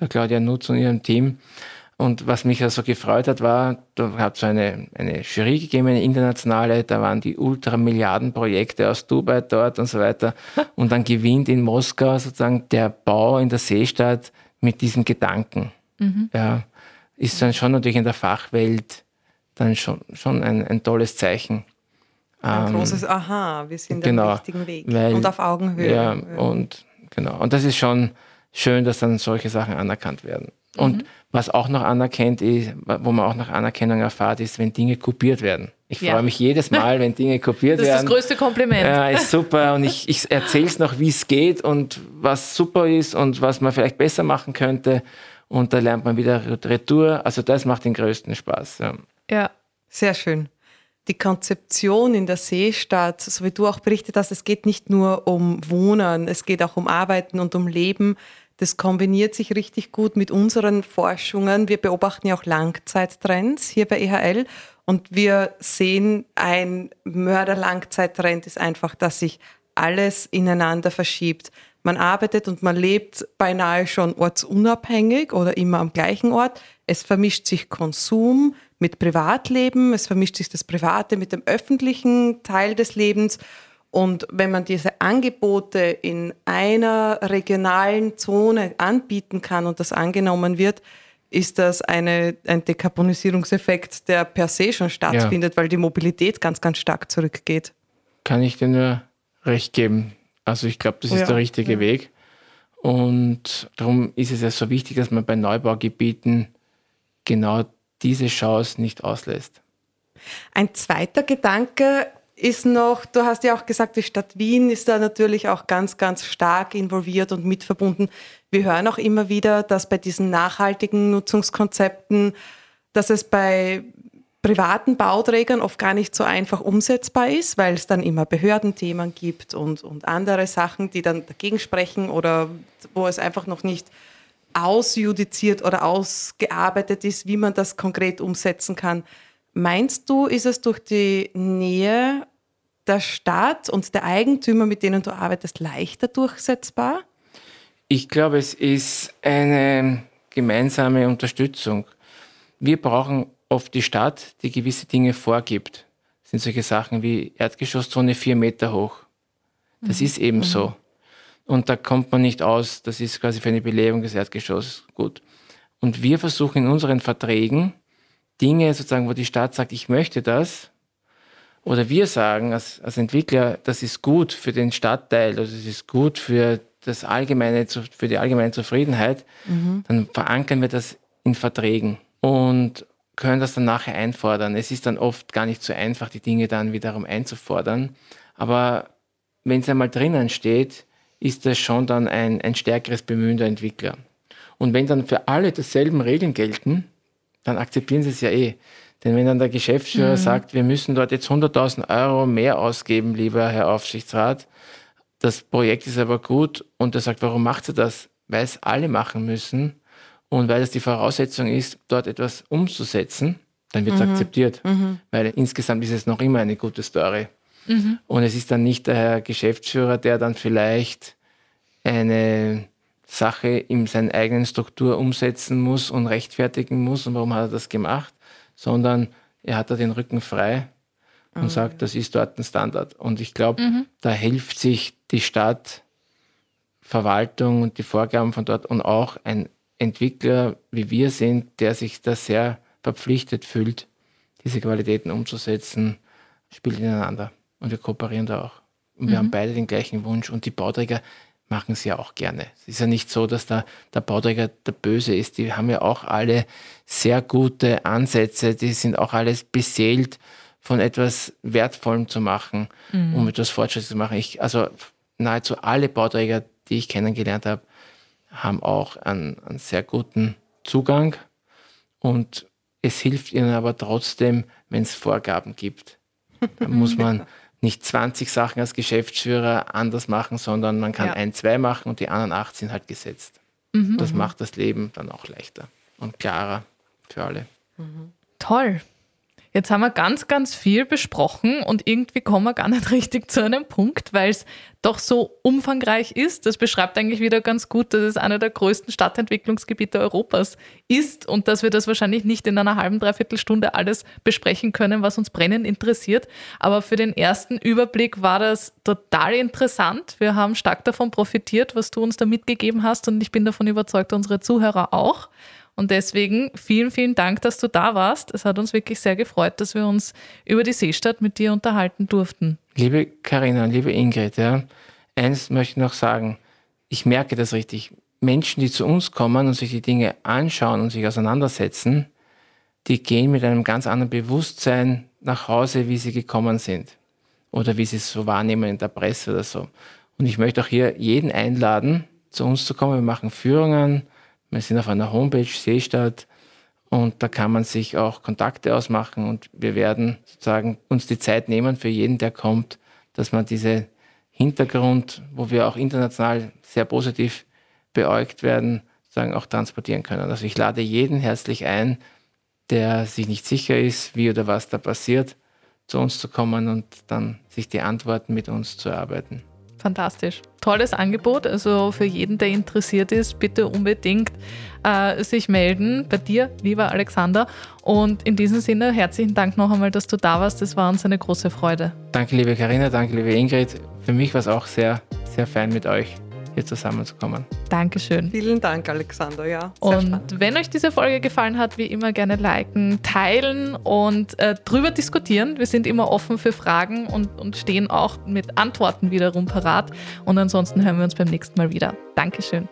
der Claudia Nutz und ihrem Team. Und was mich also gefreut hat, war, da hat es eine, eine Jury gegeben, eine internationale, da waren die Ultramilliardenprojekte aus Dubai dort und so weiter. <laughs> Und dann gewinnt in Moskau sozusagen der Bau in der Seestadt mit diesem Gedanken. Mhm. Ja, ist dann schon natürlich in der Fachwelt dann schon, schon ein, ein tolles Zeichen. Ein ähm, großes Aha, wir sind genau, am richtigen Weg weil, und auf Augenhöhe. Ja, und genau. Und das ist schon schön, dass dann solche Sachen anerkannt werden. Und mhm. was auch noch anerkennt ist, wo man auch noch Anerkennung erfahrt, ist, wenn Dinge kopiert werden. Ich ja. freue mich jedes <laughs> Mal, wenn Dinge kopiert werden. Das ist das größte Kompliment. Ja, ist super. Und ich, ich erzähle es noch, wie es geht und was super ist und was man vielleicht besser machen könnte. Und da lernt man wieder Retour. Also das macht den größten Spaß. Ja, ja sehr schön. Die Konzeption in der Seestadt, so wie du auch berichtet hast, es geht nicht nur um Wohnen, es geht auch um Arbeiten und um Leben. Das kombiniert sich richtig gut mit unseren Forschungen. Wir beobachten ja auch Langzeittrends hier bei EHL und wir sehen, ein Mörder-Langzeittrend ist einfach, dass sich alles ineinander verschiebt. Man arbeitet und man lebt beinahe schon ortsunabhängig oder immer am gleichen Ort. Es vermischt sich Konsum mit Privatleben, es vermischt sich das Private mit dem öffentlichen Teil des Lebens. Und wenn man diese Angebote in einer regionalen Zone anbieten kann und das angenommen wird, ist das eine, ein Dekarbonisierungseffekt, der per se schon stattfindet, ja. weil die Mobilität ganz, ganz stark zurückgeht. Kann ich dir nur recht geben. Also ich glaube, das ist ja. der richtige ja. Weg. Und darum ist es ja so wichtig, dass man bei Neubaugebieten genau diese Chance nicht auslässt. Ein zweiter Gedanke ist noch, du hast ja auch gesagt, die Stadt Wien ist da natürlich auch ganz, ganz stark involviert und mitverbunden. Wir hören auch immer wieder, dass bei diesen nachhaltigen Nutzungskonzepten, dass es bei privaten Bauträgern oft gar nicht so einfach umsetzbar ist, weil es dann immer Behördenthemen gibt und, und andere Sachen, die dann dagegen sprechen oder wo es einfach noch nicht ausjudiziert oder ausgearbeitet ist, wie man das konkret umsetzen kann. Meinst du, ist es durch die Nähe der Stadt und der Eigentümer, mit denen du arbeitest, leichter durchsetzbar? Ich glaube, es ist eine gemeinsame Unterstützung. Wir brauchen oft die Stadt, die gewisse Dinge vorgibt. Das sind solche Sachen wie Erdgeschosszone vier Meter hoch. Das mhm. ist eben mhm. so. Und da kommt man nicht aus, das ist quasi für eine Belebung des Erdgeschosses gut. Und wir versuchen in unseren Verträgen Dinge sozusagen, wo die Stadt sagt, ich möchte das, oder wir sagen als, als Entwickler, das ist gut für den Stadtteil, also es ist gut für das allgemeine, für die allgemeine Zufriedenheit, mhm. dann verankern wir das in Verträgen und können das dann nachher einfordern. Es ist dann oft gar nicht so einfach, die Dinge dann wiederum einzufordern. Aber wenn es einmal drinnen steht, ist das schon dann ein, ein stärkeres Bemühen der Entwickler. Und wenn dann für alle dieselben Regeln gelten, dann akzeptieren sie es ja eh. Denn wenn dann der Geschäftsführer mhm. sagt, wir müssen dort jetzt 100.000 Euro mehr ausgeben, lieber Herr Aufsichtsrat, das Projekt ist aber gut und er sagt, warum macht er das? Weil es alle machen müssen und weil es die Voraussetzung ist, dort etwas umzusetzen, dann wird es mhm. akzeptiert. Mhm. Weil insgesamt ist es noch immer eine gute Story. Mhm. Und es ist dann nicht der Herr Geschäftsführer, der dann vielleicht eine Sache in seiner eigenen Struktur umsetzen muss und rechtfertigen muss und warum hat er das gemacht, sondern er hat da den Rücken frei und mhm. sagt, das ist dort ein Standard. Und ich glaube, mhm. da hilft sich die Stadt, Verwaltung und die Vorgaben von dort und auch ein Entwickler, wie wir sind, der sich da sehr verpflichtet fühlt, diese Qualitäten umzusetzen, spielt ineinander. Und wir kooperieren da auch. Und wir mhm. haben beide den gleichen Wunsch. Und die Bauträger machen es ja auch gerne. Es ist ja nicht so, dass da der Bauträger der Böse ist. Die haben ja auch alle sehr gute Ansätze. Die sind auch alles beseelt von etwas Wertvollem zu machen, mhm. um etwas Fortschritt zu machen. Ich, also nahezu alle Bauträger, die ich kennengelernt habe, haben auch einen, einen sehr guten Zugang und es hilft ihnen aber trotzdem, wenn es Vorgaben gibt. Da muss man <laughs> nicht 20 Sachen als Geschäftsführer anders machen, sondern man kann ja. ein, zwei machen und die anderen acht sind halt gesetzt. Mhm. Das macht das Leben dann auch leichter und klarer für alle. Mhm. Toll. Jetzt haben wir ganz, ganz viel besprochen und irgendwie kommen wir gar nicht <laughs> richtig zu einem Punkt, weil es doch so umfangreich ist. Das beschreibt eigentlich wieder ganz gut, dass es einer der größten Stadtentwicklungsgebiete Europas ist und dass wir das wahrscheinlich nicht in einer halben, dreiviertel Stunde alles besprechen können, was uns brennend interessiert. Aber für den ersten Überblick war das total interessant. Wir haben stark davon profitiert, was du uns da mitgegeben hast und ich bin davon überzeugt, unsere Zuhörer auch. Und deswegen vielen, vielen Dank, dass du da warst. Es hat uns wirklich sehr gefreut, dass wir uns über die Seestadt mit dir unterhalten durften. Liebe Karina, liebe Ingrid, ja, eins möchte ich noch sagen. Ich merke das richtig. Menschen, die zu uns kommen und sich die Dinge anschauen und sich auseinandersetzen, die gehen mit einem ganz anderen Bewusstsein nach Hause, wie sie gekommen sind. Oder wie sie es so wahrnehmen in der Presse oder so. Und ich möchte auch hier jeden einladen, zu uns zu kommen. Wir machen Führungen, wir sind auf einer Homepage Seestadt und da kann man sich auch Kontakte ausmachen und wir werden sozusagen uns die Zeit nehmen für jeden, der kommt, dass man diese Hintergrund, wo wir auch international sehr positiv beäugt werden, sozusagen auch transportieren können. Also ich lade jeden herzlich ein, der sich nicht sicher ist, wie oder was da passiert, zu uns zu kommen und dann sich die Antworten mit uns zu erarbeiten. Fantastisch. Tolles Angebot. Also für jeden, der interessiert ist, bitte unbedingt äh, sich melden bei dir, lieber Alexander. Und in diesem Sinne herzlichen Dank noch einmal, dass du da warst. Das war uns eine große Freude. Danke, liebe Karina, danke, liebe Ingrid. Für mich war es auch sehr, sehr fein mit euch hier zusammenzukommen. Dankeschön. Vielen Dank, Alexander. Ja, und spannend. wenn euch diese Folge gefallen hat, wie immer gerne liken, teilen und äh, drüber diskutieren. Wir sind immer offen für Fragen und, und stehen auch mit Antworten wiederum parat. Und ansonsten hören wir uns beim nächsten Mal wieder. Dankeschön.